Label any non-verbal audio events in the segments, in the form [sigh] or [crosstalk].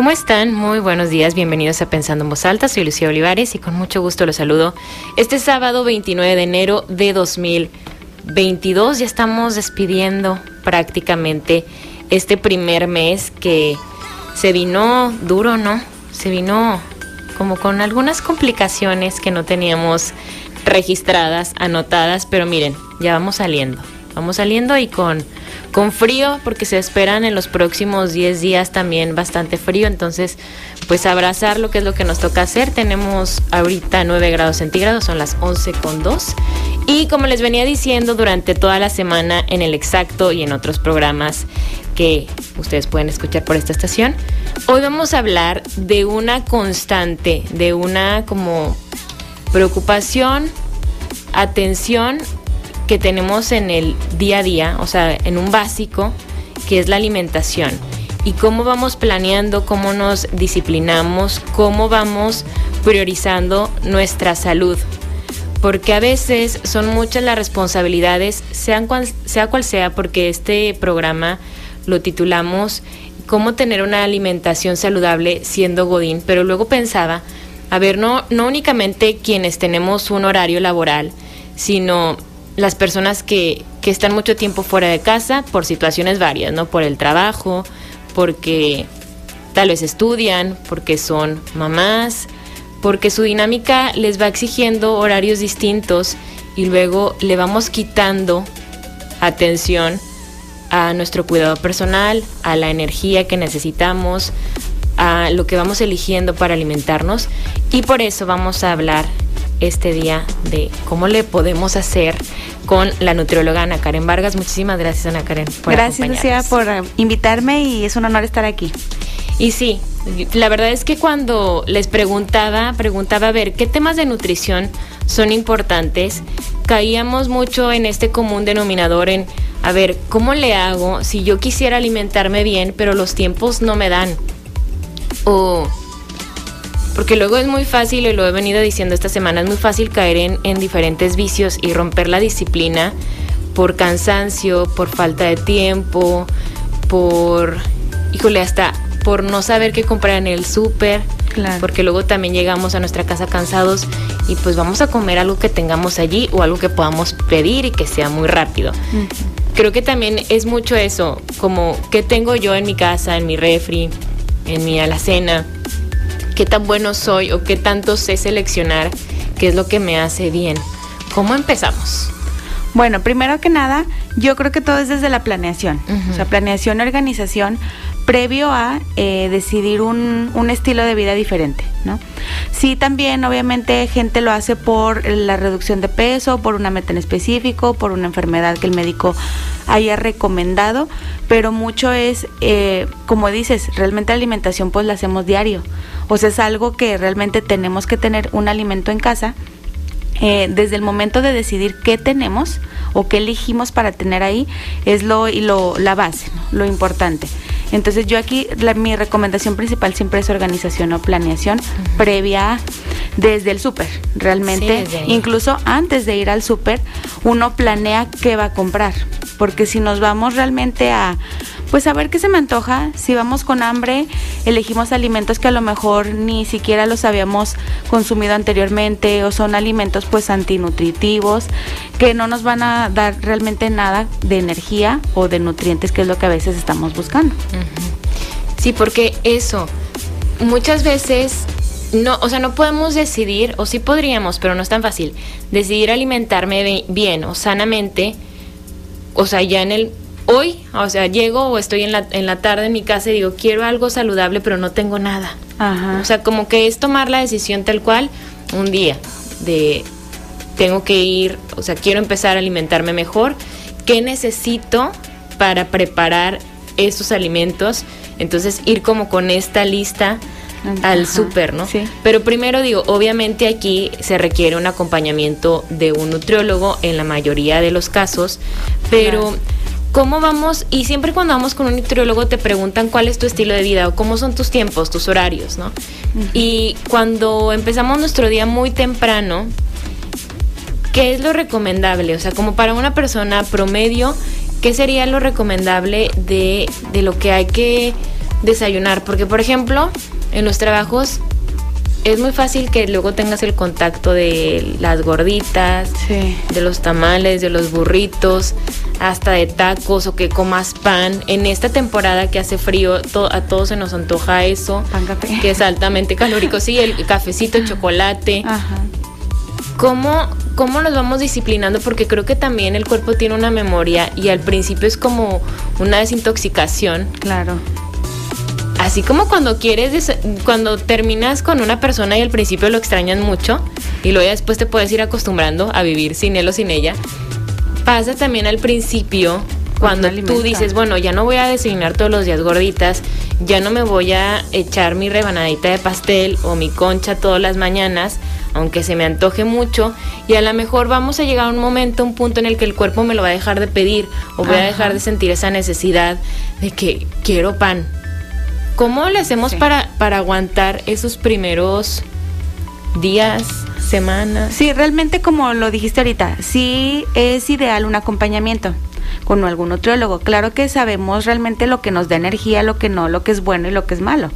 ¿Cómo están? Muy buenos días, bienvenidos a Pensando en Voz Alta, soy Lucía Olivares y con mucho gusto los saludo. Este sábado 29 de enero de 2022 ya estamos despidiendo prácticamente este primer mes que se vino duro, ¿no? Se vino como con algunas complicaciones que no teníamos registradas, anotadas, pero miren, ya vamos saliendo. Vamos saliendo y con, con frío, porque se esperan en los próximos 10 días también bastante frío. Entonces, pues abrazar lo que es lo que nos toca hacer. Tenemos ahorita 9 grados centígrados, son las 11 con 2. Y como les venía diciendo durante toda la semana en el exacto y en otros programas que ustedes pueden escuchar por esta estación, hoy vamos a hablar de una constante, de una como preocupación, atención que tenemos en el día a día, o sea, en un básico, que es la alimentación. Y cómo vamos planeando, cómo nos disciplinamos, cómo vamos priorizando nuestra salud. Porque a veces son muchas las responsabilidades, sean sea cual sea, porque este programa lo titulamos Cómo tener una alimentación saludable siendo Godín, pero luego pensaba, a ver, no, no únicamente quienes tenemos un horario laboral, sino las personas que, que están mucho tiempo fuera de casa por situaciones varias, ¿no? Por el trabajo, porque tal vez estudian, porque son mamás, porque su dinámica les va exigiendo horarios distintos y luego le vamos quitando atención a nuestro cuidado personal, a la energía que necesitamos, a lo que vamos eligiendo para alimentarnos y por eso vamos a hablar este día de cómo le podemos hacer con la nutrióloga Ana Karen Vargas. Muchísimas gracias Ana Karen por Gracias Lucía por eh, invitarme y es un honor estar aquí. Y sí, la verdad es que cuando les preguntaba, preguntaba a ver qué temas de nutrición son importantes, caíamos mucho en este común denominador en, a ver, ¿cómo le hago si yo quisiera alimentarme bien, pero los tiempos no me dan? O porque luego es muy fácil, y lo he venido diciendo esta semana, es muy fácil caer en, en diferentes vicios y romper la disciplina por cansancio, por falta de tiempo, por, híjole, hasta por no saber qué comprar en el súper. Claro. Porque luego también llegamos a nuestra casa cansados y pues vamos a comer algo que tengamos allí o algo que podamos pedir y que sea muy rápido. Creo que también es mucho eso, como qué tengo yo en mi casa, en mi refri, en mi alacena qué tan bueno soy o qué tanto sé seleccionar qué es lo que me hace bien. ¿Cómo empezamos? Bueno, primero que nada, yo creo que todo es desde la planeación. O sea, planeación organización previo a eh, decidir un, un, estilo de vida diferente, ¿no? Sí, también obviamente gente lo hace por la reducción de peso, por una meta en específico, por una enfermedad que el médico haya recomendado, pero mucho es, eh, como dices, realmente la alimentación pues la hacemos diario, o sea, es algo que realmente tenemos que tener un alimento en casa eh, desde el momento de decidir qué tenemos o qué elegimos para tener ahí es lo, y lo la base, lo importante. Entonces yo aquí mi recomendación principal siempre es organización o planeación previa desde el súper. Realmente, incluso antes de ir al súper, uno planea qué va a comprar. Porque si nos vamos realmente a pues a ver qué se me antoja. Si vamos con hambre, elegimos alimentos que a lo mejor ni siquiera los habíamos consumido anteriormente o son alimentos pues antinutritivos que no nos van a dar realmente nada de energía o de nutrientes que es lo que a veces estamos buscando. Sí, porque eso muchas veces no, o sea, no podemos decidir, o sí podríamos, pero no es tan fácil, decidir alimentarme bien o sanamente, o sea, ya en el hoy, o sea, llego o estoy en la, en la tarde en mi casa y digo, quiero algo saludable, pero no tengo nada. O sea, como que es tomar la decisión tal cual un día de tengo que ir, o sea, quiero empezar a alimentarme mejor, ¿qué necesito para preparar esos alimentos? Entonces, ir como con esta lista al súper, ¿no? Sí. Pero primero digo, obviamente aquí se requiere un acompañamiento de un nutriólogo en la mayoría de los casos, pero ¿Cómo vamos? Y siempre cuando vamos con un nutriólogo te preguntan cuál es tu estilo de vida o cómo son tus tiempos, tus horarios, ¿no? Y cuando empezamos nuestro día muy temprano, ¿qué es lo recomendable? O sea, como para una persona promedio, ¿qué sería lo recomendable de, de lo que hay que desayunar, porque por ejemplo, en los trabajos es muy fácil que luego tengas el contacto de las gorditas, de los tamales, de los burritos, hasta de tacos o que comas pan. En esta temporada que hace frío, a todos se nos antoja eso, pan café. que es altamente calórico. Sí, el cafecito, el chocolate. Ajá. ¿Cómo, ¿Cómo nos vamos disciplinando? Porque creo que también el cuerpo tiene una memoria y al principio es como una desintoxicación. Claro así como cuando quieres, cuando terminas con una persona y al principio lo extrañas mucho y luego ya después te puedes ir acostumbrando a vivir sin él o sin ella, pasa también al principio cuando tú dices, bueno, ya no voy a desayunar todos los días gorditas, ya no me voy a echar mi rebanadita de pastel o mi concha todas las mañanas, aunque se me antoje mucho, y a lo mejor vamos a llegar a un momento, un punto en el que el cuerpo me lo va a dejar de pedir o voy a dejar de sentir esa necesidad de que quiero pan, ¿Cómo le hacemos para, para aguantar esos primeros días, semanas? Sí, realmente como lo dijiste ahorita, sí es ideal un acompañamiento con algún nutriólogo. Claro que sabemos realmente lo que nos da energía, lo que no, lo que es bueno y lo que es malo.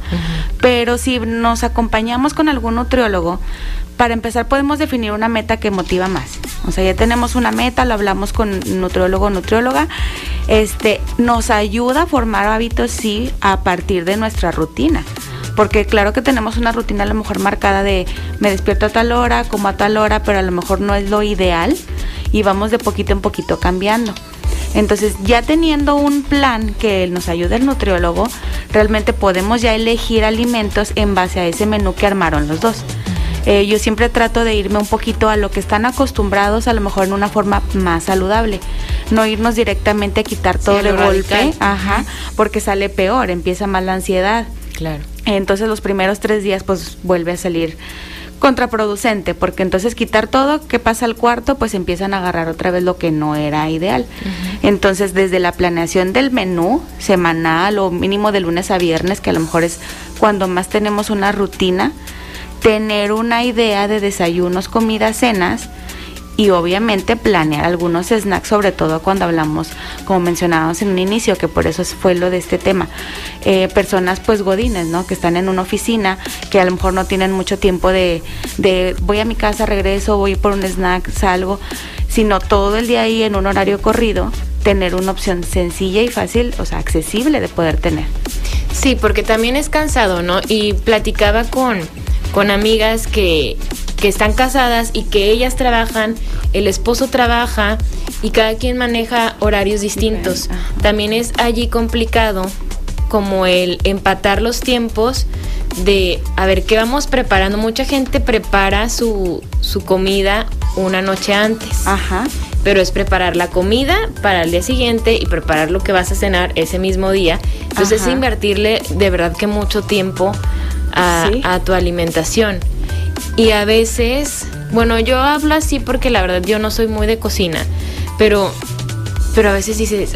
Pero si nos acompañamos con algún nutriólogo, para empezar podemos definir una meta que motiva más. O sea, ya tenemos una meta, lo hablamos con nutriólogo o nutrióloga. Este, nos ayuda a formar hábitos, sí, a partir de nuestra rutina. Porque claro que tenemos una rutina a lo mejor marcada de me despierto a tal hora, como a tal hora, pero a lo mejor no es lo ideal y vamos de poquito en poquito cambiando. Entonces, ya teniendo un plan que nos ayude el nutriólogo, realmente podemos ya elegir alimentos en base a ese menú que armaron los dos. Eh, yo siempre trato de irme un poquito a lo que están acostumbrados, a lo mejor en una forma más saludable. No irnos directamente a quitar todo de golpe, ajá, porque sale peor, empieza más la ansiedad. Claro. Entonces los primeros tres días pues vuelve a salir contraproducente, porque entonces quitar todo, ¿qué pasa al cuarto? Pues empiezan a agarrar otra vez lo que no era ideal. Entonces, desde la planeación del menú semanal o mínimo de lunes a viernes, que a lo mejor es cuando más tenemos una rutina, tener una idea de desayunos, comidas, cenas y obviamente planear algunos snacks, sobre todo cuando hablamos, como mencionábamos en un inicio, que por eso fue lo de este tema, eh, personas pues godines, ¿no? Que están en una oficina, que a lo mejor no tienen mucho tiempo de, de voy a mi casa, regreso, voy por un snack, salgo, sino todo el día ahí en un horario corrido, tener una opción sencilla y fácil, o sea, accesible de poder tener. Sí, porque también es cansado, ¿no? Y platicaba con con amigas que, que están casadas y que ellas trabajan, el esposo trabaja y cada quien maneja horarios distintos. También es allí complicado como el empatar los tiempos de a ver qué vamos preparando. Mucha gente prepara su, su comida una noche antes. Ajá. Pero es preparar la comida para el día siguiente y preparar lo que vas a cenar ese mismo día. Entonces es invertirle de verdad que mucho tiempo a, tu alimentación. Y a veces, bueno, yo hablo así porque la verdad yo no soy muy de cocina, pero, pero a veces dices,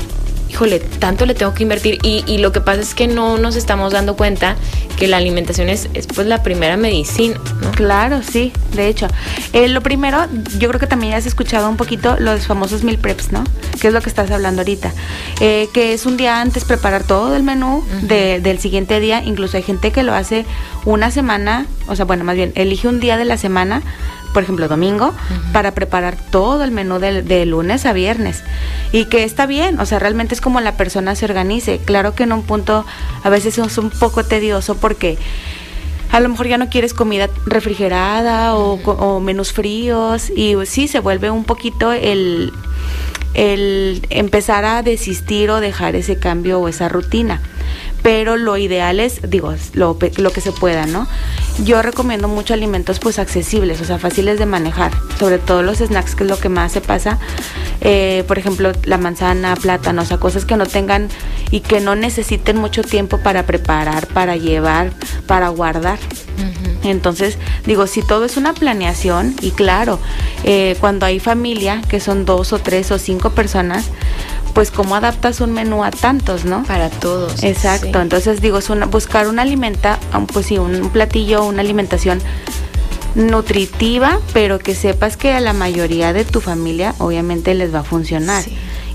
híjole, tanto le tengo que invertir y, y, lo que pasa es que no nos estamos dando cuenta que la alimentación es, pues la primera medicina, ¿no? Claro, sí, de hecho. Eh, lo primero, yo creo que también has escuchado un poquito los famosos meal preps, ¿no? Que es lo que estás hablando ahorita. Eh, que es un día antes preparar todo el menú del siguiente día, incluso hay gente que lo hace una semana, o sea, bueno, más bien, elige un día de la semana por ejemplo, domingo, para preparar todo el menú de, lunes a viernes. Y que está bien, o sea, realmente es como la persona se organice. Claro que en un punto a veces es un poco tedioso porque a lo mejor ya no quieres comida refrigerada o, o menús fríos y sí se vuelve un poquito el, el empezar a desistir o dejar ese cambio o esa rutina pero lo ideal es, digo, lo, lo, que se pueda, ¿no? Yo recomiendo mucho alimentos pues accesibles, o sea, fáciles de manejar, sobre todo los snacks, que es lo que más se pasa, eh, por ejemplo, la manzana, plátano, o sea, cosas que no tengan y que no necesiten mucho tiempo para preparar, para llevar, para guardar. Entonces, digo, si todo es una planeación, y claro, eh, cuando hay familia, que son dos o tres o cinco personas, pues cómo adaptas un menú a tantos, ¿no? Para todos. Exacto, entonces digo, es una, buscar una alimenta, pues sí, un platillo, una alimentación nutritiva, pero que sepas que a la mayoría de tu familia obviamente les va a funcionar.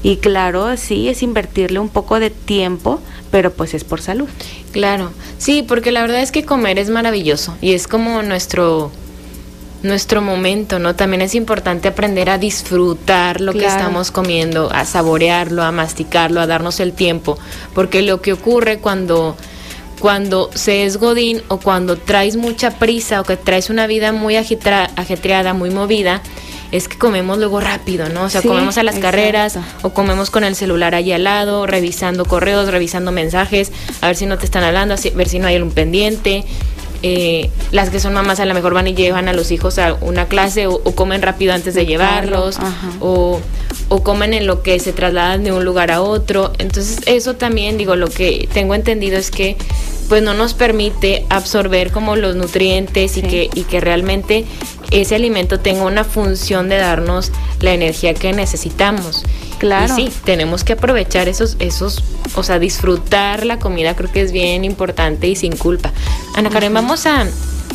Y claro, sí, es invertirle un poco de tiempo, pero pues es por salud. Claro, sí, porque la verdad es que comer es maravilloso y es como nuestro nuestro momento, ¿no? También es importante aprender a disfrutar lo que estamos comiendo, a saborearlo, a masticarlo, a darnos el tiempo, porque lo que ocurre cuando cuando se es godín o cuando traes mucha prisa o que traes una vida muy ajetreada, muy movida, es que comemos luego rápido, ¿no? O sea, comemos a las carreras o comemos con el celular ahí al lado, revisando correos, revisando mensajes, a ver si no te están hablando, a ver si no hay un pendiente. Eh, las que son mamás a lo mejor van y llevan a los hijos a una clase o, comen rápido antes de llevarlos o, o, comen en lo que se trasladan de un lugar a otro. Entonces eso también, digo, lo que tengo entendido es que pues no nos permite absorber como los nutrientes y, que, y que realmente ese alimento tenga una función de darnos la energía que necesitamos. Claro. Y sí, tenemos que aprovechar esos, esos, o sea, disfrutar la comida creo que es bien importante y sin culpa. Ana Karen, vamos a,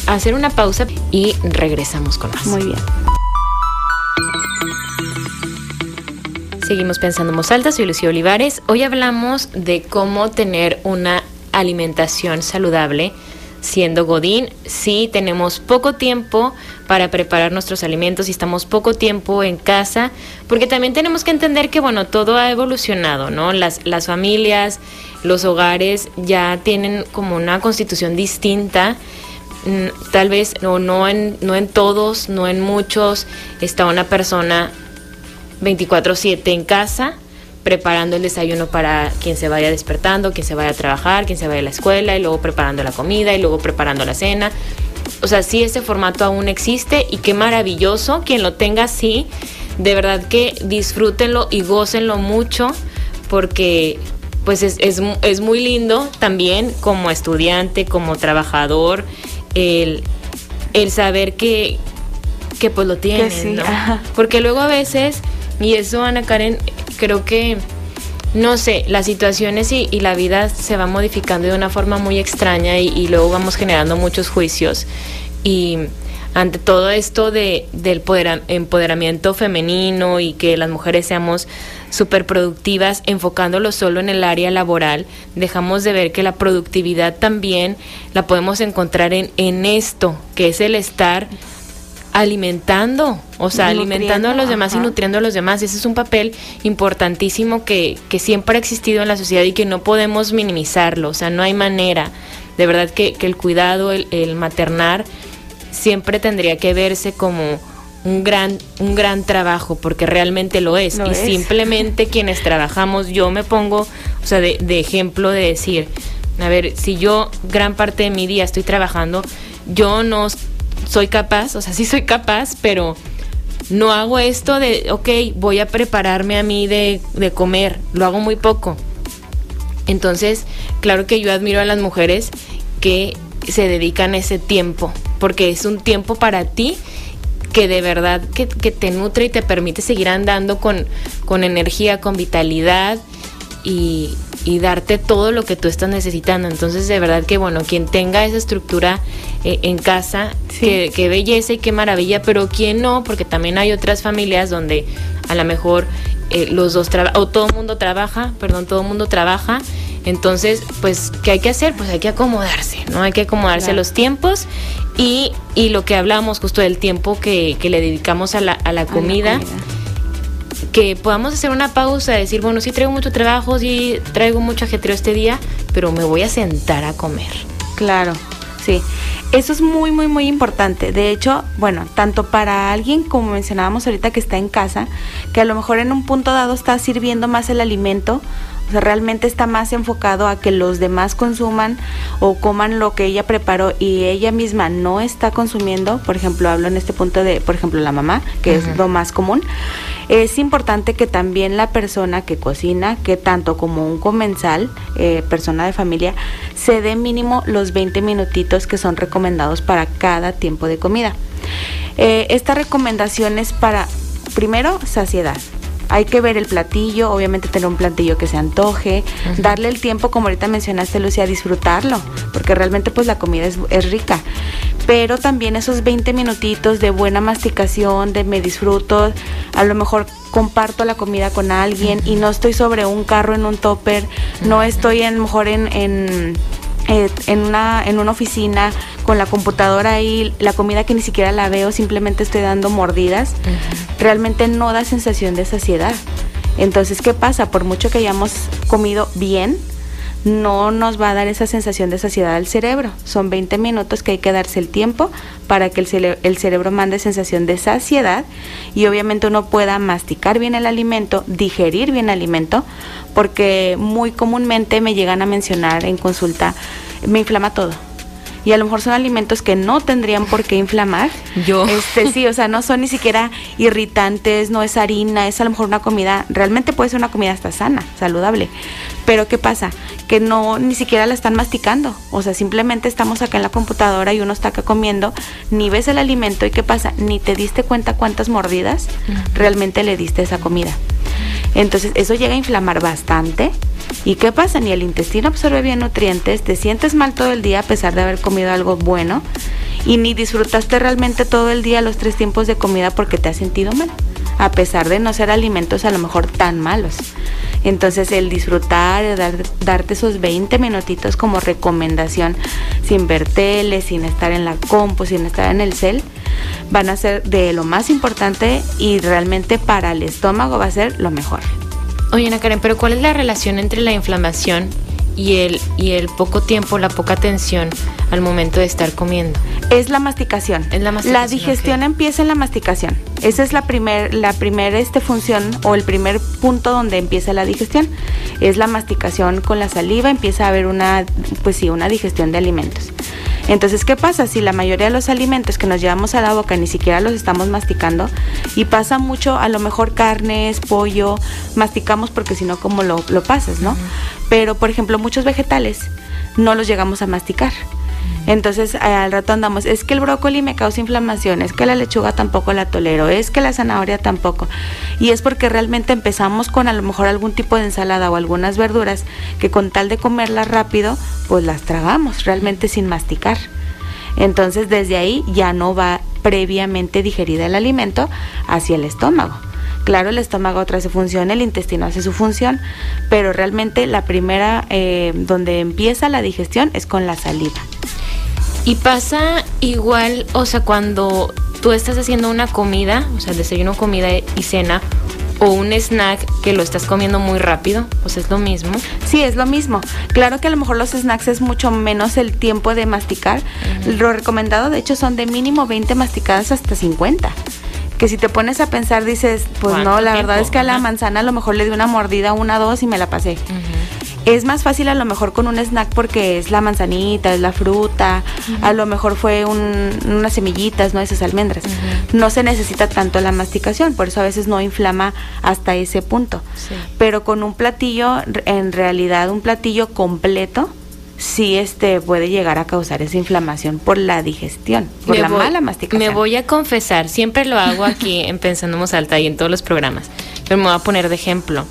a hacer una pausa y regresamos con más. Muy bien. Seguimos pensando en voz alta, soy Lucía Olivares. Hoy hablamos de cómo tener una alimentación saludable siendo Godín. Sí, tenemos poco tiempo para preparar nuestros alimentos y estamos poco tiempo en casa, porque también tenemos que entender que, bueno, todo ha evolucionado, ¿no? Las, las familias, los hogares ya tienen como una constitución distinta. Mm, tal vez no, no, en, no en todos, no en muchos, está una persona 24/7 en casa preparando el desayuno para quien se vaya despertando, quien se vaya a trabajar, quien se vaya a la escuela y luego preparando la comida y luego preparando la cena. O sea, sí ese formato aún existe y qué maravilloso quien lo tenga así. De verdad que disfrútenlo y gócenlo mucho porque pues es, es, muy lindo también como estudiante, como trabajador, el, saber que, que pues lo tienen, ¿no? Porque luego a veces, y eso Ana Karen, creo que, no sé, las situaciones y, la vida se va modificando de una forma muy extraña y, luego vamos generando muchos juicios. Y ante todo esto de, del empoderamiento femenino y que las mujeres seamos súper productivas, enfocándolo solo en el área laboral, dejamos de ver que la productividad también la podemos encontrar en, en esto, que es el estar alimentando, o sea, alimentando a los demás y nutriendo a los demás. Ese es un papel importantísimo que, que, siempre ha existido en la sociedad y que no podemos minimizarlo, o sea, no hay manera. De verdad que, que el cuidado, el, el, maternar, siempre tendría que verse como un gran, un gran trabajo, porque realmente lo es. y simplemente [laughs] quienes trabajamos, yo me pongo, o sea, de, de ejemplo de decir, a ver, si yo gran parte de mi día estoy trabajando, yo no soy capaz, o sea, sí soy capaz, pero no hago esto de, ok, voy a prepararme a mí de, de comer, lo hago muy poco. Entonces, claro que yo admiro a las mujeres que se dedican ese tiempo, porque es un tiempo para ti que de verdad que, que te nutre y te permite seguir andando con, con energía, con vitalidad y, y darte todo lo que tú estás necesitando. Entonces, de verdad que, bueno, quien tenga esa estructura eh, en casa, qué que, belleza y qué maravilla, pero quien no, porque también hay otras familias donde a lo mejor eh, los dos trabajan, o todo el mundo trabaja, perdón, todo el mundo trabaja. Entonces, pues, ¿qué hay que hacer? Pues hay que acomodarse, ¿no? Hay que acomodarse los tiempos y, y, lo que hablamos justo del tiempo que, que le dedicamos a la, a la comida que podamos hacer una pausa, decir, bueno, sí traigo mucho trabajo, sí traigo mucho ajetreo este día, pero me voy a sentar a comer. Claro, sí. Eso es muy, muy, muy importante. De hecho, bueno, tanto para alguien, como mencionábamos ahorita, que está en casa, que a lo mejor en un punto dado está sirviendo más el alimento, o sea, realmente está más enfocado a que los demás consuman o coman lo que ella preparó y ella misma no está consumiendo. Por ejemplo, hablo en este punto de, por ejemplo, la mamá, que es lo más común. Es importante que también la persona que cocina, que tanto como un comensal, eh, persona de familia, se dé mínimo los 20 minutitos que son recomendados para cada tiempo de comida. Eh, esta recomendación es para, primero, saciedad hay que ver el platillo, obviamente tener un platillo que se antoje, darle el tiempo, como ahorita mencionaste, Lucia, a disfrutarlo, porque realmente pues la comida es, es rica. Pero también esos 20 minutitos de buena masticación, de me disfruto, a lo mejor comparto la comida con alguien y no estoy sobre un carro en un topper, no estoy a lo mejor en, en eh, en, una, en una oficina con la computadora ahí, la comida que ni siquiera la veo, simplemente estoy dando mordidas, realmente no da sensación de saciedad. Entonces, ¿qué pasa? Por mucho que hayamos comido bien, no nos va a dar esa sensación de saciedad al cerebro. Son 20 minutos que hay que darse el tiempo para que el, el, cerebro mande sensación de saciedad y obviamente uno pueda masticar bien el alimento, digerir bien el alimento, porque muy comúnmente me llegan a mencionar en consulta, me inflama todo. Y a lo mejor son alimentos que no tendrían por qué inflamar. Yo. Este, sí, o sea, no son ni siquiera irritantes, no es harina, es a lo mejor una comida, realmente puede ser una comida hasta sana, saludable. Pero ¿qué pasa? Que no, ni siquiera la están masticando. O sea, simplemente estamos acá en la computadora y uno está acá comiendo, ni ves el alimento y ¿qué pasa? Ni te diste cuenta cuántas mordidas realmente le diste a esa comida. Entonces eso llega a inflamar bastante. ¿Y qué pasa? Ni el intestino absorbe bien nutrientes, te sientes mal todo el día a pesar de haber comido algo bueno y ni disfrutaste realmente todo el día los tres tiempos de comida porque te has sentido mal, a pesar de no ser alimentos a lo mejor tan malos. Entonces el disfrutar, dar, darte esos 20 minutitos como recomendación, sin ver tele, sin estar en la compu, sin estar en el cel, van a ser de lo más importante y realmente para el estómago va a ser lo mejor. Oye, Ana Karen, pero ¿cuál es la relación entre la inflamación y el, y el poco tiempo, la poca atención al momento de estar comiendo? Es la masticación. Es la masticación. La digestión empieza en la masticación. Esa es la primer, la primer este, función o el primer punto donde empieza la digestión. Es la masticación con la saliva, empieza a haber una, pues sí, una digestión de alimentos. Entonces, ¿qué pasa? Si la mayoría de los alimentos que nos llevamos a la boca ni siquiera los estamos masticando y pasa mucho, a lo mejor carnes, pollo, masticamos porque si no, como lo, lo pasas, ¿no? Pero, por ejemplo, muchos vegetales no los llegamos a masticar. Entonces al rato andamos, es que el brócoli me causa inflamación, es que la lechuga tampoco la tolero, es que la zanahoria tampoco. Y es porque realmente empezamos con a lo mejor algún tipo de ensalada o algunas verduras que con tal de comerlas rápido, pues las tragamos realmente sin masticar. Entonces desde ahí ya no va previamente digerida el alimento hacia el estómago. Claro, el estómago otra su función, el intestino hace su función, pero realmente la primera eh, donde empieza la digestión es con la saliva. Y pasa igual, o sea, cuando tú estás haciendo una comida, o sea, desayuno, comida y cena, o un snack que lo estás comiendo muy rápido, pues es lo mismo. Sí, es lo mismo. Claro que a lo mejor los snacks es mucho menos el tiempo de masticar. Lo recomendado, de hecho, son de mínimo 20 masticadas hasta 50 que si te pones a pensar dices, pues no, la verdad es que a la manzana a lo mejor le di una mordida, una, dos y me la pasé. Es más fácil a lo mejor con un snack porque es la manzanita, es la fruta, a lo mejor fue un, unas semillitas, ¿no? Esas almendras. No se necesita tanto la masticación, por eso a veces no inflama hasta ese punto. Sí. Pero con un platillo, en realidad un platillo completo, sí este puede llegar a causar esa inflamación por la digestión, por Me la voy- mala masticación. Me voy a confesar, siempre lo hago aquí [laughs] en Pensando Alta y en todos los programas, pero me voy a poner de ejemplo.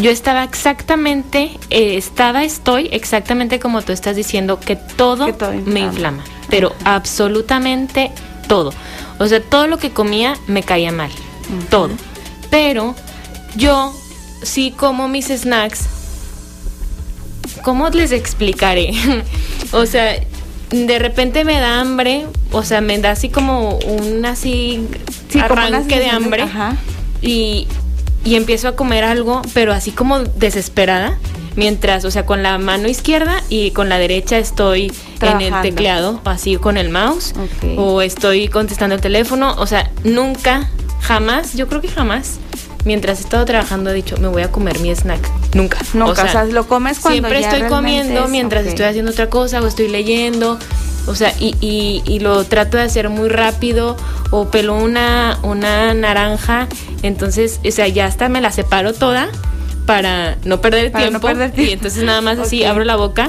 Yo estaba exactamente, eh, estaba, estoy exactamente como tú estás diciendo, que todo, Que todo me inflama. pero absolutamente todo. O sea, todo lo que comía me caía mal, todo. Pero yo sí como mis snacks ¿Cómo les explicaré? [laughs] o sea, de repente me da hambre, o sea, me da así como un así Sí, como arranque de hambre Ajá. y, y empiezo a comer algo, pero así como desesperada, mientras, o sea, con la mano izquierda y con la derecha estoy en el teclado, así con el mouse, Ok. o estoy contestando el teléfono, o sea, nunca, jamás, yo creo que jamás. Mientras he estado trabajando he dicho, me voy a comer mi snack. Nunca. Nunca, o sea, lo comes cuando Siempre ya estoy comiendo es, mientras estoy haciendo otra cosa o estoy leyendo. O sea, y, y, y lo trato de hacer muy rápido o pelo una, una naranja. Entonces, o sea, ya hasta me la separo toda para no perder el Para no tiempo. Y entonces nada más así [laughs] abro la boca.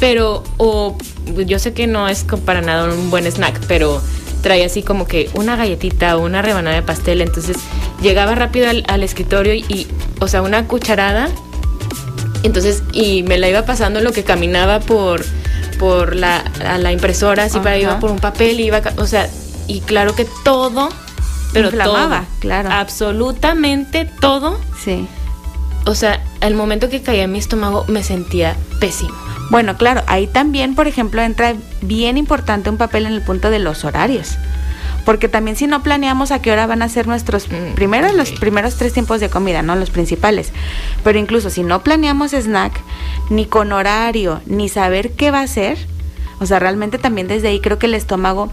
Pero, o yo sé que no es para nada un buen snack, pero trae así como que una galletita o una rebanada de pastel. Entonces llegaba rápido al, escritorio y, o sea, una cucharada, entonces, y me la iba pasando lo que caminaba por, por la, la impresora, así para iba por un papel, iba, o sea, y claro que todo, pero Inflamaba, claro. Absolutamente todo. Sí. O sea, al momento que caía en mi estómago me sentía pésimo. Bueno, claro, ahí también, por ejemplo, entra bien importante un papel en el punto de los horarios. Porque también si no planeamos a qué hora van a ser nuestros mm, primeros, los primeros tres tiempos de comida, ¿no? Los principales. Pero incluso si no planeamos snack, ni con horario, ni saber qué va a ser, o sea, realmente también desde ahí creo que el estómago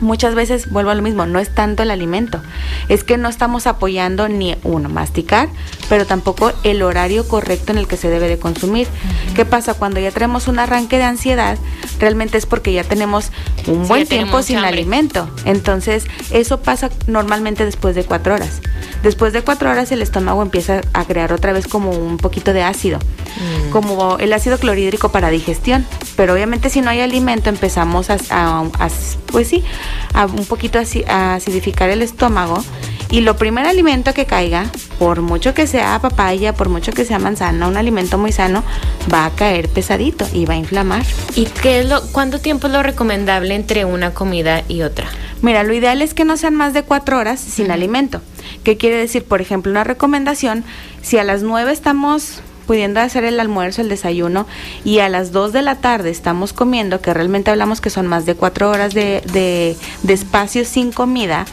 muchas veces vuelvo a lo mismo, no es tanto el alimento, es que no estamos apoyando ni uno, masticar, pero tampoco el horario correcto en el que se debe de consumir. ¿Qué pasa? Cuando ya tenemos un arranque de ansiedad, realmente es porque ya tenemos un buen tiempo sin alimento. Entonces, eso pasa normalmente después de cuatro horas. Después de cuatro horas el estómago empieza a crear otra vez como un poquito de ácido, mm. como el ácido clorhídrico para digestión. Pero obviamente si no hay alimento empezamos a, a pues sí, a un poquito a acidificar el estómago y lo primer alimento que caiga, por mucho que sea papaya, por mucho que sea manzana, un alimento muy sano, va a caer pesadito y va a inflamar. ¿Y qué es lo, cuánto tiempo es lo recomendable entre una comida y otra? Mira, lo ideal es que no sean más de cuatro horas sin alimento. ¿Qué quiere decir? Por ejemplo, una recomendación, si a las nueve estamos pudiendo hacer el almuerzo, el desayuno, y a las 2 de la tarde estamos comiendo, que realmente hablamos que son más de 4 horas de, de, espacio sin comida,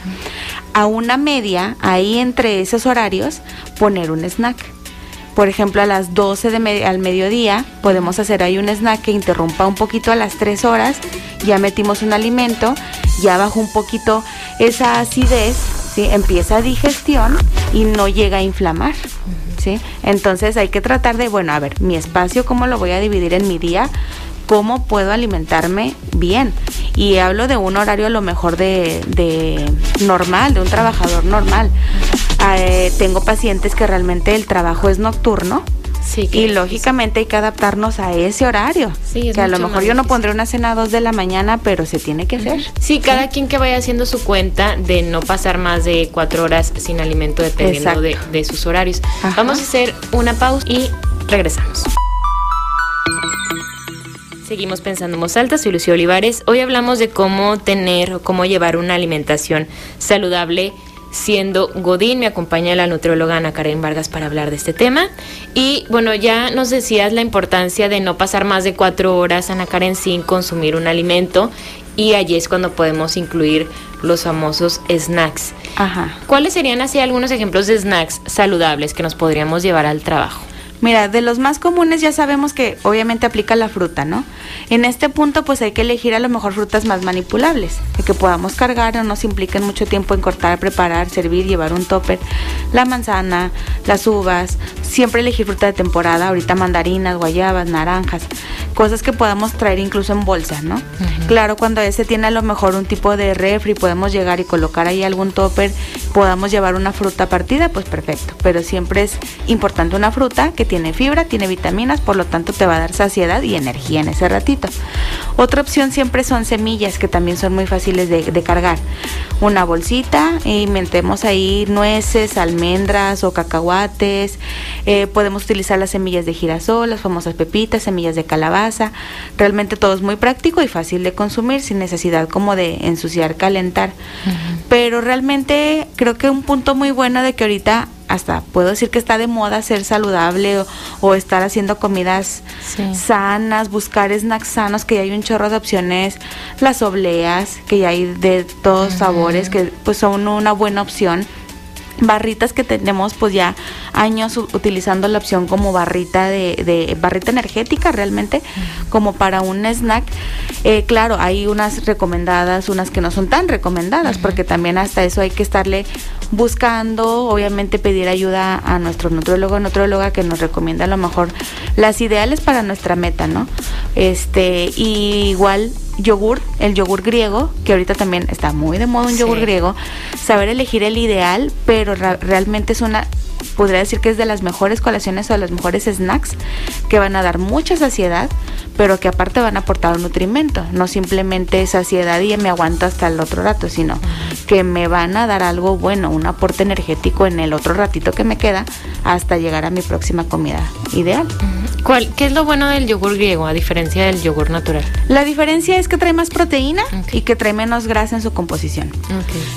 a una media, ahí entre esos horarios, poner un snack. Por ejemplo, a las 12 de al mediodía podemos hacer ahí un snack que interrumpa un poquito a las 3 horas, ya metimos un alimento, ya bajó un poquito esa acidez, ¿sí? empieza digestión y no llega a inflamar. Entonces hay que tratar de, bueno, a ver, mi espacio, ¿cómo lo voy a dividir en mi día? ¿Cómo puedo alimentarme bien? Y hablo de un horario a lo mejor de, de normal, de un trabajador normal. Eh, tengo pacientes que realmente el trabajo es nocturno, y lógicamente hay que adaptarnos a ese horario. Sí, que a lo mejor yo no pondré una cena a dos de la mañana, pero se tiene que hacer. Sí, cada quien que vaya haciendo su cuenta de no pasar más de cuatro horas sin alimento dependiendo de, sus horarios. Vamos a hacer una pausa y regresamos. Seguimos pensando en voz alta, soy Lucía Olivares. Hoy hablamos de cómo tener o cómo llevar una alimentación saludable siendo Godín. Me acompaña la nutrióloga Ana Karen Vargas para hablar de este tema. Y bueno, ya nos decías la importancia de no pasar más de cuatro horas, Ana Karen, sin consumir un alimento. Y allí es cuando podemos incluir los famosos snacks. Ajá. ¿Cuáles serían así algunos ejemplos de snacks saludables que nos podríamos llevar al trabajo? Mira, de los más comunes ya sabemos que obviamente aplica la fruta, ¿no? En este punto pues hay que elegir a lo mejor frutas más manipulables, que podamos cargar o nos impliquen mucho tiempo en cortar, preparar, servir, llevar un topper. La manzana, las uvas, siempre elegir fruta de temporada, ahorita mandarinas, guayabas, naranjas, cosas que podamos traer incluso en bolsa, ¿no? Claro, cuando ese tiene a lo mejor un tipo de refri, podemos llegar y colocar ahí algún topper, podamos llevar una fruta partida, pues perfecto, pero siempre es importante una fruta que tiene fibra, tiene vitaminas, por lo tanto te va a dar saciedad y energía en ese ratito. Otra opción siempre son semillas, que también son muy fáciles de, cargar. Una bolsita y metemos ahí nueces, almendras o cacahuates. Eh, podemos utilizar las semillas de girasol, las famosas pepitas, semillas de calabaza. Realmente todo es muy práctico y fácil de consumir sin necesidad como de ensuciar, calentar. Pero realmente creo que un punto muy bueno de que ahorita hasta puedo decir que está de moda ser saludable o, estar haciendo comidas sanas, buscar snacks sanos, que ya hay un chorro de opciones, las obleas, que ya hay de todos sabores, que pues son una buena opción. Barritas que tenemos pues ya años utilizando la opción como barrita de, barrita energética realmente como para un snack. Eh, claro hay unas recomendadas unas que no son tan recomendadas porque también hasta eso hay que estarle buscando obviamente pedir ayuda a nuestro nutriólogo nutrióloga que nos recomienda a lo mejor las ideales para nuestra meta no este y igual yogur, el yogur griego, que ahorita también está muy de moda un yogur griego, saber elegir el ideal, pero realmente es una podría decir que es de las mejores colaciones o de los mejores snacks que van a dar mucha saciedad, pero que aparte van a aportar un nutrimento, no simplemente saciedad y me aguanto hasta el otro rato, sino que me van a dar algo bueno, un aporte energético en el otro ratito que me queda hasta llegar a mi próxima comida ideal. ¿Cuál, ¿Qué es lo bueno del yogur griego a diferencia del yogur natural? La diferencia es que trae más proteína y que trae menos grasa en su composición.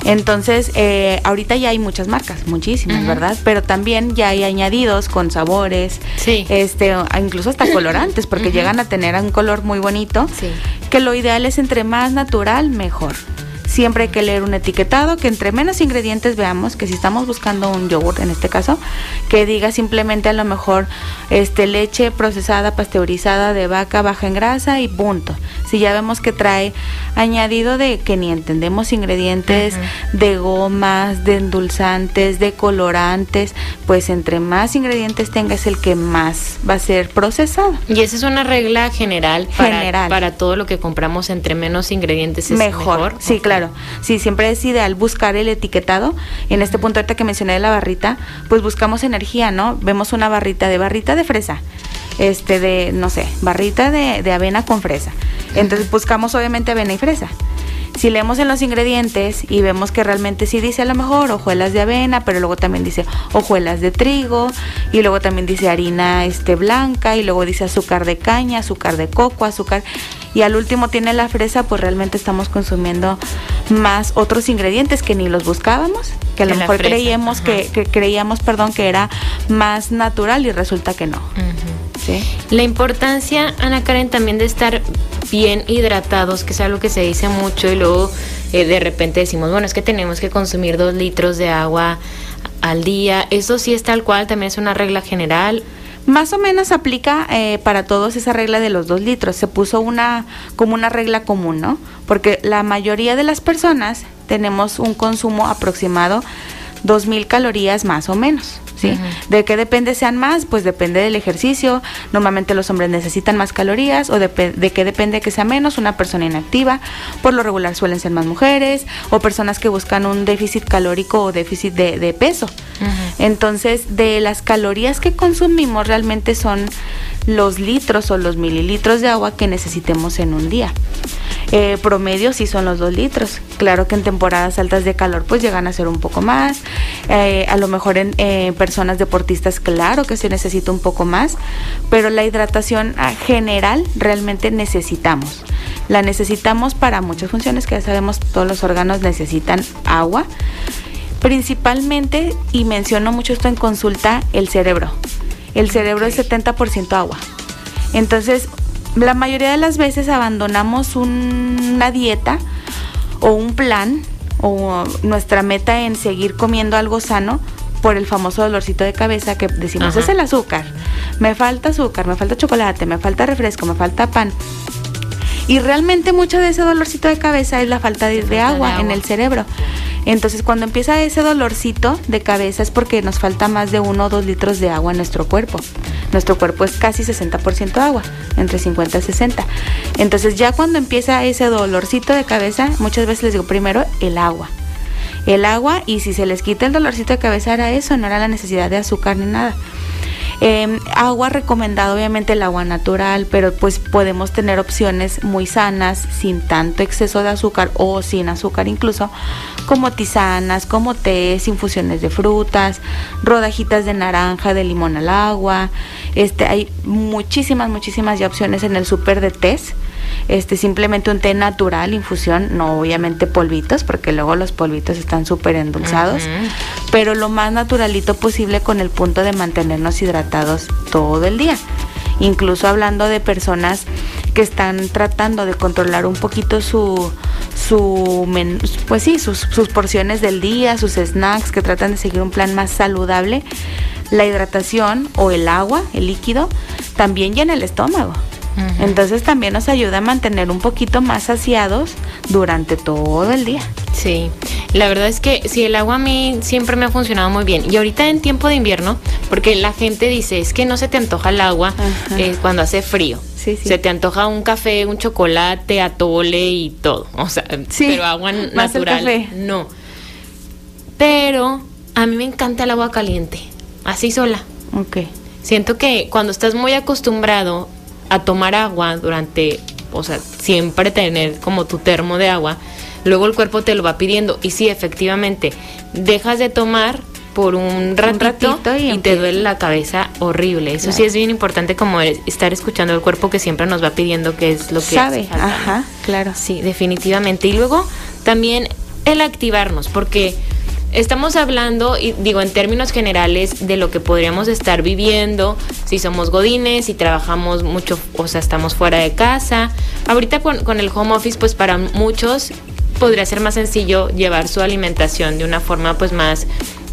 Entonces, eh, ahorita ya hay muchas marcas, muchísimas, ¿verdad? Pero también ya hay añadidos con sabores, sí. este, incluso hasta colorantes, porque llegan a tener un color muy bonito. Sí. Que lo ideal es entre más natural, mejor. Siempre hay que leer un etiquetado que entre menos ingredientes veamos, que si estamos buscando un yogur en este caso, que diga simplemente a lo mejor este leche procesada, pasteurizada de vaca baja en grasa y punto. Si ya vemos que trae añadido de que ni entendemos ingredientes de gomas, de endulzantes, de colorantes, pues entre más ingredientes tenga es el que más va a ser procesado. Y esa es una regla general para, general. para todo lo que compramos, entre menos ingredientes es mejor. mejor. Sí, claro Sí, siempre es ideal buscar el etiquetado. En este punto ahorita que mencioné de la barrita, pues buscamos energía, ¿no? Vemos una barrita de barrita de fresa este de, no sé, barrita de, de, avena con fresa. Entonces buscamos obviamente avena y fresa. Si leemos en los ingredientes y vemos que realmente sí dice a lo mejor hojuelas de avena, pero luego también dice hojuelas de trigo y luego también dice harina este blanca y luego dice azúcar de caña, azúcar de coco, azúcar y al último tiene la fresa, pues realmente estamos consumiendo más otros ingredientes que ni los buscábamos, que a lo mejor creíamos que, creíamos, perdón, que era más natural y resulta que no. La importancia, Ana Karen, también de estar bien hidratados, que es algo que se dice mucho y luego eh, de repente decimos, bueno, es que tenemos que consumir dos litros de agua al día. Eso sí es tal cual, también es una regla general. Más o menos aplica eh, para todos esa regla de los dos litros. Se puso una como una regla común, ¿no? Porque la mayoría de las personas tenemos un consumo aproximado 2.000 calorías más o menos. ¿sí? ¿De qué depende sean más? Pues depende del ejercicio. Normalmente los hombres necesitan más calorías o de, de qué depende que sea menos una persona inactiva. Por lo regular suelen ser más mujeres o personas que buscan un déficit calórico o déficit de, peso. Entonces, de las calorías que consumimos realmente son los litros o los mililitros de agua que necesitemos en un día. Eh, promedio sí son los dos litros. Claro que en temporadas altas de calor pues llegan a ser un poco más. Eh, a lo mejor en eh, personas deportistas claro que se necesita un poco más. Pero la hidratación ah, general realmente necesitamos. La necesitamos para muchas funciones que ya sabemos todos los órganos necesitan agua. Principalmente, y menciono mucho esto en consulta, el cerebro. El cerebro es 70% agua. Entonces, la mayoría de las veces abandonamos una dieta o un plan o nuestra meta en seguir comiendo algo sano por el famoso dolorcito de cabeza que decimos es el azúcar. Me falta azúcar, me falta chocolate, me falta refresco, me falta pan. Y realmente mucho de ese dolorcito de cabeza es la falta de, agua en el cerebro. Entonces cuando empieza ese dolorcito de cabeza es porque nos falta más de uno o dos litros de agua en nuestro cuerpo. Nuestro cuerpo es casi 60% agua, entre 50 y 60. Entonces ya cuando empieza ese dolorcito de cabeza, muchas veces les digo primero el agua. El agua y si se les quita el dolorcito de cabeza era eso, no era la necesidad de azúcar ni nada. Em, agua recomendado, obviamente el agua natural, pero pues podemos tener opciones muy sanas, sin tanto exceso de azúcar o sin azúcar incluso, como tisanas, como tés, infusiones de frutas, rodajitas de naranja, de limón al agua. Este, hay muchísimas, muchísimas ya opciones en el súper de tés este simplemente un té natural, infusión, no obviamente polvitos, porque luego los polvitos están súper endulzados, pero lo más naturalito posible con el punto de mantenernos hidratados todo el día. Incluso hablando de personas que están tratando de controlar un poquito su, su pues sí, sus, sus porciones del día, sus snacks, que tratan de seguir un plan más saludable, la hidratación o el agua, el líquido, también llena el estómago. Entonces también nos ayuda a mantener un poquito más saciados durante todo el día. Sí, la verdad es que sí, el agua a mí siempre me ha funcionado muy bien. Y ahorita en tiempo de invierno, porque la gente dice, es que no se te antoja el agua eh, cuando hace frío. Sí, sí. Se te antoja un café, un chocolate, atole y todo. O sea, pero agua natural no. Pero a mí me encanta el agua caliente. así sola. Ok. Siento que cuando estás muy acostumbrado a tomar agua durante, o sea, siempre tener como tu termo de agua, luego el cuerpo te lo va pidiendo y sí, efectivamente, dejas de tomar por un ratito, y, te duele la cabeza horrible. Eso sí es bien importante como estar escuchando el cuerpo que siempre nos va pidiendo qué es lo que sabe. Ajá, claro. Sí, definitivamente. Y luego también el activarnos, porque estamos hablando, y digo en términos generales, de lo que podríamos estar viviendo si somos godines, si trabajamos mucho, o sea, estamos fuera de casa. Ahorita con, con el home office, pues para muchos podría ser más sencillo llevar su alimentación de una forma pues más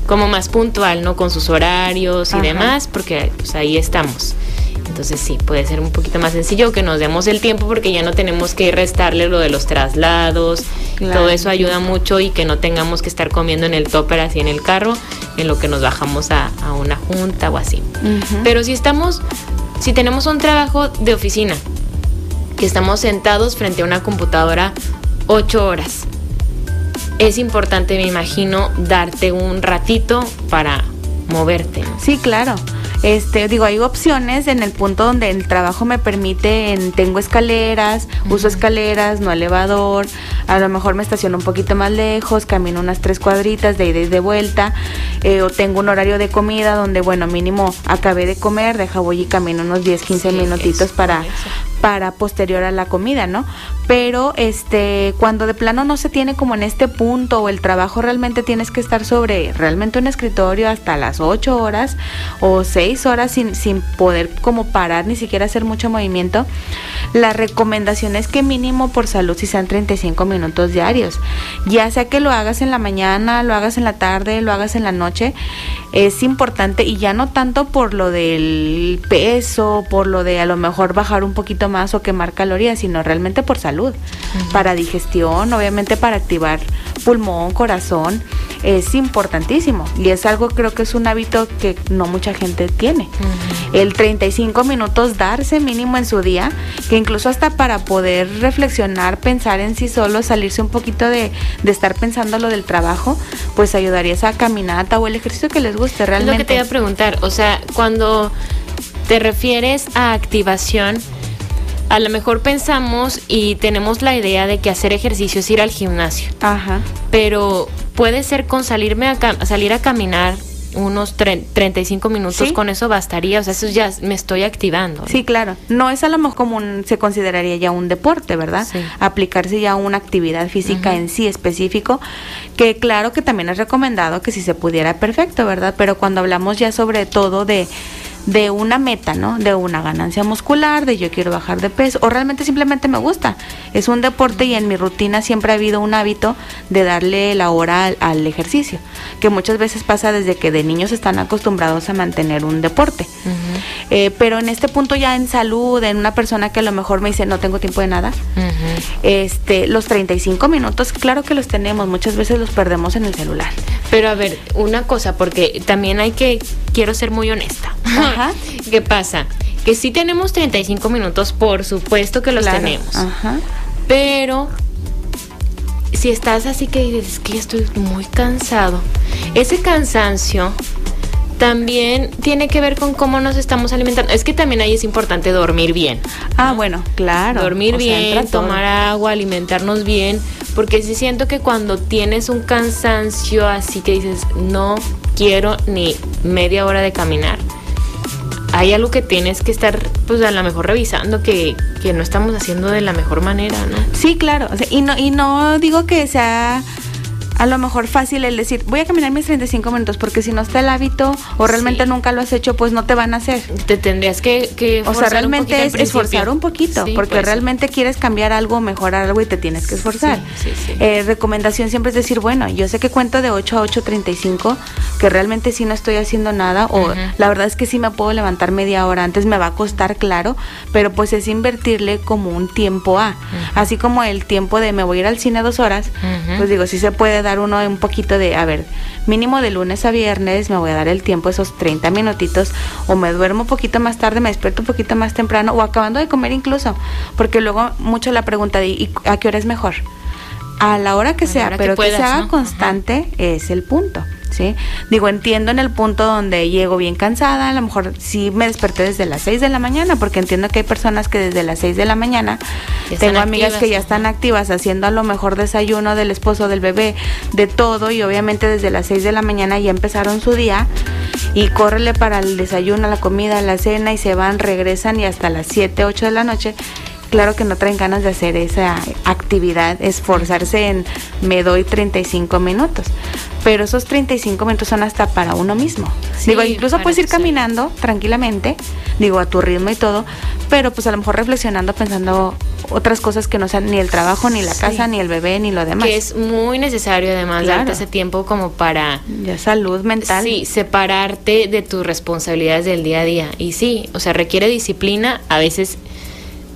como más puntual, ¿no? Con sus horarios y demás, porque pues ahí estamos. Entonces sí, puede ser un poquito más sencillo que nos demos el tiempo porque ya no tenemos que restarle lo de los traslados. Todo eso ayuda mucho y que no tengamos que estar comiendo en el topper así en el carro, en lo que nos bajamos a, una junta o así. Pero si estamos, si tenemos un trabajo de oficina, que estamos sentados frente a una computadora ocho horas, es importante, me imagino, darte un ratito para moverte. Sí, claro. Este, digo, hay opciones en el punto donde el trabajo me permite, en, tengo escaleras, uso escaleras, no elevador, a lo mejor me estaciono un poquito más lejos, camino unas tres cuadritas de ida y de vuelta, eh, o tengo un horario de comida donde, bueno, mínimo acabé de comer, deja voy y camino unos 10, 15 minutitos para, para posterior a la comida, ¿no? Pero este cuando de plano no se tiene como en este punto o el trabajo realmente tienes que estar sobre realmente un escritorio hasta las 8 horas o 6 horas sin, sin poder como parar ni siquiera hacer mucho movimiento, la recomendación es que mínimo por salud si sean 35 minutos diarios. Ya sea que lo hagas en la mañana, lo hagas en la tarde, lo hagas en la noche, es importante y ya no tanto por lo del peso, por lo de a lo mejor bajar un poquito más o quemar calorías, sino realmente por salud, para digestión, obviamente para activar pulmón, corazón, es importantísimo y es algo creo que es un hábito que no mucha gente tiene. El 35 minutos darse mínimo en su día, que incluso hasta para poder reflexionar, pensar en sí solo, salirse un poquito de, de estar pensando lo del trabajo, pues ayudaría esa caminata o el ejercicio que les guste realmente. lo que te iba a preguntar, o sea, cuando te refieres a activación, a lo mejor pensamos y tenemos la idea de que hacer ejercicio es ir al gimnasio. Ajá. Pero puede ser con salirme a salir a caminar unos 35 minutos, con eso bastaría, o sea, eso ya me estoy activando. Sí, claro. No es a lo mejor como un, se consideraría ya un deporte, ¿verdad? Sí. Aplicarse ya una actividad física en sí específico, que claro que también es recomendado que si se pudiera, perfecto, ¿verdad? Pero cuando hablamos ya sobre todo de de una meta, ¿no? De una ganancia muscular, de yo quiero bajar de peso, o realmente simplemente me gusta. Es un deporte y en mi rutina siempre ha habido un hábito de darle la hora al, ejercicio, que muchas veces pasa desde que de niños están acostumbrados a mantener un deporte. Eh, pero en este punto ya en salud, en una persona que a lo mejor me dice no tengo tiempo de nada, este, los 35 minutos, claro que los tenemos, muchas veces los perdemos en el celular. Pero a ver, una cosa, porque también hay que, quiero ser muy honesta. Ajá. [laughs] ¿Qué pasa? Que si tenemos 35 minutos, por supuesto que los tenemos. Ajá. Pero si estás así que dices que estoy muy cansado, ese cansancio también tiene que ver con cómo nos estamos alimentando. Es que también ahí es importante dormir bien. Ah, bueno, claro. Dormir bien, tomar agua, alimentarnos bien, porque sí siento que cuando tienes un cansancio así que dices, no quiero ni media hora de caminar, hay algo que tienes que estar, pues a lo mejor revisando que, que no estamos haciendo de la mejor manera, ¿no? Sí, claro. y, no, y no digo que sea a lo mejor fácil el decir, voy a caminar mis 35 minutos, porque si no está el hábito o realmente nunca lo has hecho, pues no te van a hacer. Te tendrías que... o sea, realmente es esforzar un poquito, porque realmente quieres cambiar algo, mejorar algo y te tienes que esforzar. Eh, recomendación siempre es decir, bueno, yo sé que cuento de 8 a 8.35, que realmente sí no estoy haciendo nada, o la verdad es que sí me puedo levantar media hora antes, me va a costar, claro, pero pues es invertirle como un tiempo a, así como el tiempo de me voy a ir al cine dos horas, pues digo, sí se puede dar uno un poquito de, a ver, mínimo de lunes a viernes me voy a dar el tiempo, esos 30 minutitos, o me duermo un poquito más tarde, me despierto un poquito más temprano, o acabando de comer incluso, porque luego mucho la pregunta de, ¿y a qué hora es mejor? A la hora que sea, pero que, se haga constante es el punto. ¿Sí? Digo, entiendo en el punto donde llego bien cansada, a lo mejor sí me desperté desde las 6 de la mañana, porque entiendo que hay personas que desde las 6 de la mañana, tengo amigas que ya están activas haciendo a lo mejor desayuno del esposo, del bebé, de todo, y obviamente desde las 6 de la mañana ya empezaron su día, y córrele para el desayuno, la comida, la cena, y se van, regresan, y hasta las 7, 8 de la noche claro que no traen ganas de hacer esa actividad, esforzarse en me doy 35 minutos. Pero esos 35 minutos son hasta para uno mismo. digo, incluso puedes ir caminando tranquilamente, digo, a tu ritmo y todo, pero pues a lo mejor reflexionando, pensando otras cosas que no sean ni el trabajo, ni la casa, ni el bebé, ni lo demás. Que es muy necesario además darte ese tiempo como para... Ya salud mental. Sí, separarte de tus responsabilidades del día a día. Y sí, o sea, requiere disciplina, a veces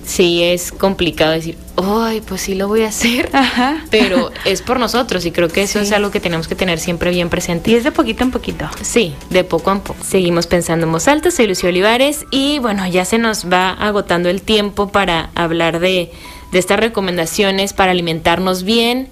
sí es complicado decir, ay, pues sí lo voy a hacer, [laughs] pero es por nosotros y creo que eso es algo que tenemos que tener siempre bien presente. Y es de poquito en poquito. Sí, de poco en poco. Seguimos pensando en voz alta, soy Lucio Olivares y bueno, ya se nos va agotando el tiempo para hablar de, de estas recomendaciones para alimentarnos bien,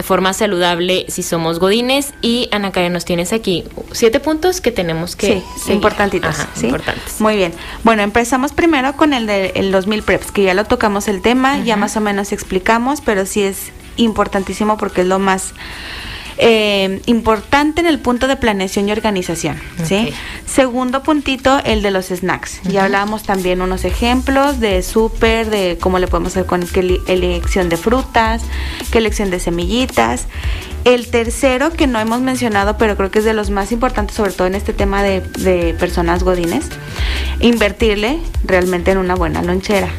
de forma saludable si somos godines. Y Ana Karen, nos tienes aquí siete puntos que tenemos que. Sí, importantitos. importantes. Muy bien. Bueno, empezamos primero con el de los 2000 preps, que ya lo tocamos el tema, ya más o menos explicamos, pero sí es importantísimo porque es lo más eh, importante en el punto de planeación y organización. ¿sí? Segundo puntito, el de los snacks. Ya hablábamos también unos ejemplos de súper, de cómo le podemos hacer con qué elección de frutas, qué elección de semillitas. El tercero que no hemos mencionado, pero creo que es de los más importantes, sobre todo en este tema de, de personas godines, invertirle realmente en una buena lonchera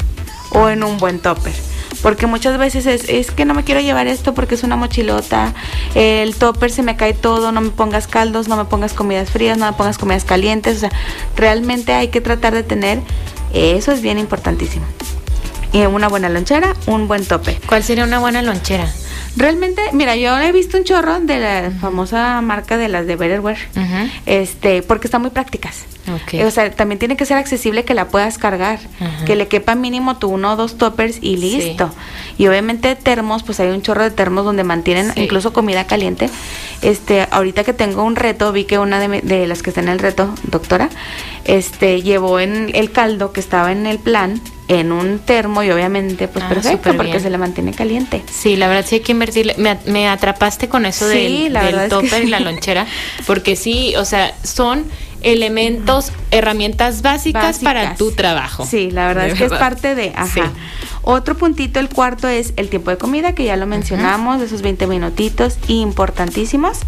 o en un buen topper porque muchas veces es, es que no me quiero llevar esto porque es una mochilota, el topper se me cae todo, no me pongas caldos, no me pongas comidas frías, no me pongas comidas calientes, o sea, realmente hay que tratar de tener, eso es bien importantísimo. Y una buena lonchera, un buen tope. ¿Cuál sería una buena lonchera? Realmente, mira, yo he visto un chorro de la famosa marca de las de Betterware, este, porque están muy prácticas. O sea, también tiene que ser accesible que la puedas cargar, que le quepa mínimo tu uno o dos toppers y listo. Y obviamente termos, pues hay un chorro de termos donde mantienen incluso comida caliente. Este, ahorita que tengo un reto, vi que una de, de las que está en el reto, doctora, este, llevó en el caldo que estaba en el plan en un termo y obviamente pues ah, perfecto porque se le mantiene caliente. Sí, la verdad sí hay que invertirle. Me, atrapaste con eso del, topper y la lonchera porque sí, o sea, son elementos, herramientas básicas, para tu trabajo. Sí, la verdad es que es parte de, ajá. Otro puntito, el cuarto es el tiempo de comida, que ya lo mencionamos, esos 20 minutitos importantísimos.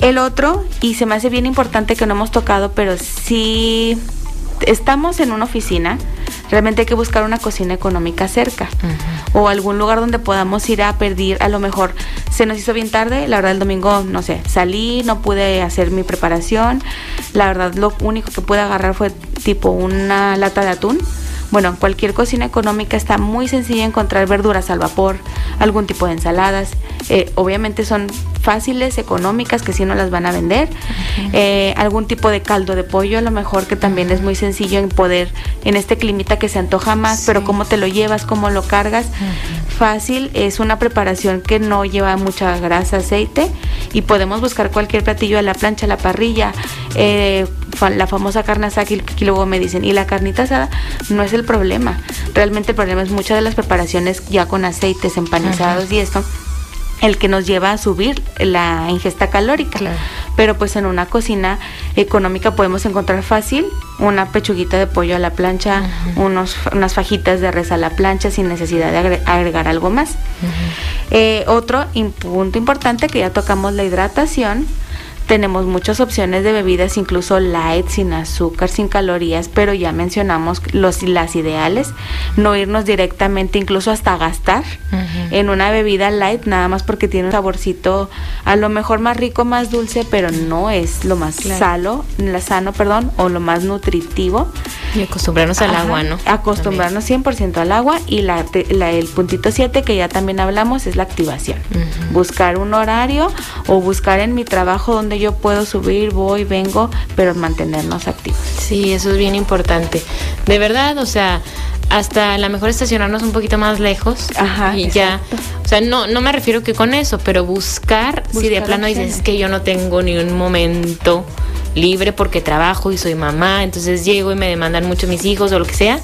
El otro, y se me hace bien importante que no hemos tocado, pero sí estamos en una oficina, realmente hay que buscar una cocina económica cerca o algún lugar donde podamos ir a pedir, a lo mejor se nos hizo bien tarde, la verdad el domingo, no sé, salí, no pude hacer mi preparación, la verdad lo único que pude agarrar fue tipo una lata de atún. Bueno, cualquier cocina económica está muy sencilla encontrar verduras al vapor, algún tipo de ensaladas. Eh, obviamente son fáciles, económicas, que si no las van a vender. Eh, algún tipo de caldo de pollo, a lo mejor que también es muy sencillo en poder, en este climita que se antoja más, pero cómo te lo llevas, cómo lo cargas. Fácil, es una preparación que no lleva mucha grasa, aceite y podemos buscar cualquier platillo a la plancha, a la parrilla, eh, la famosa carne asada que, luego me dicen, y la carnita asada no es el problema. Realmente el problema es muchas de las preparaciones ya con aceites empanizados y esto el que nos lleva a subir la ingesta calórica. Pero pues en una cocina económica podemos encontrar fácil una pechuguita de pollo a la plancha, unos, unas fajitas de res a la plancha sin necesidad de agregar, algo más. Eh, otro punto importante que ya tocamos la hidratación tenemos muchas opciones de bebidas, incluso light, sin azúcar, sin calorías, pero ya mencionamos los, las ideales, no irnos directamente incluso hasta gastar en una bebida light, nada más porque tiene un saborcito a lo mejor más rico, más dulce, pero no es lo más salo, sano, perdón, o lo más nutritivo. Y acostumbrarnos al agua, ¿no? Acostumbrarnos 100% al agua y la, el puntito 7 que ya también hablamos es la activación. Buscar un horario o buscar en mi trabajo donde yo puedo subir, voy, vengo, pero mantenernos activos. Sí, eso es bien importante. De verdad, o sea, hasta a lo mejor estacionarnos un poquito más lejos Ajá, y ya, exacto. o sea, no, no me refiero que con eso, pero buscar, si de plano dices opciones. "Es que yo no tengo ni un momento libre porque trabajo y soy mamá, entonces llego y me demandan mucho mis hijos o lo que sea.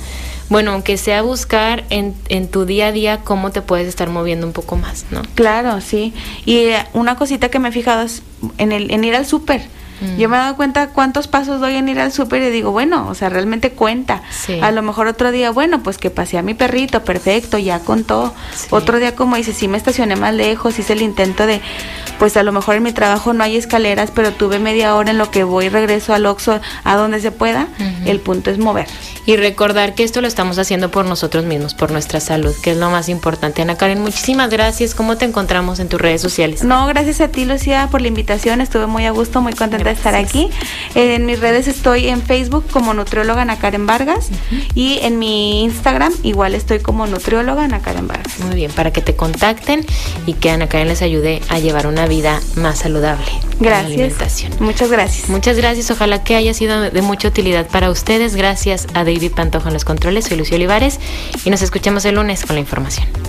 Bueno, aunque sea buscar en, en tu día a día cómo te puedes estar moviendo un poco más, ¿no? Claro, sí. Y eh, una cosita que me he fijado es en, el, en ir al súper. Mm. Yo me he dado cuenta cuántos pasos doy en ir al súper y digo, bueno, o sea, realmente cuenta. Sí. A lo mejor otro día, bueno, pues que pasé a mi perrito, perfecto, ya contó. Sí. Otro día, como dice, sí me estacioné más lejos, hice el intento de, pues a lo mejor en mi trabajo no hay escaleras, pero tuve media hora en lo que voy regreso al Oxxo a donde se pueda. El punto es mover. Y recordar que esto lo estamos haciendo por nosotros mismos, por nuestra salud, que es lo más importante. Ana Karen, muchísimas gracias. ¿Cómo te encontramos en tus redes sociales? No, gracias a ti, Lucía, por la invitación. Estuve muy a gusto, muy contenta de estar aquí. En mis redes estoy en Facebook como nutrióloga Ana Karen Vargas y en mi Instagram igual estoy como nutrióloga Ana Karen Vargas. Muy bien, para que te contacten y que Ana Karen les ayude a llevar una vida más saludable. la Gracias. alimentación. Muchas gracias. Muchas gracias, ojalá que haya sido de mucha utilidad para ustedes. Gracias a David Pantoja en los controles, soy Lucio Olivares y nos escuchamos el lunes con la información.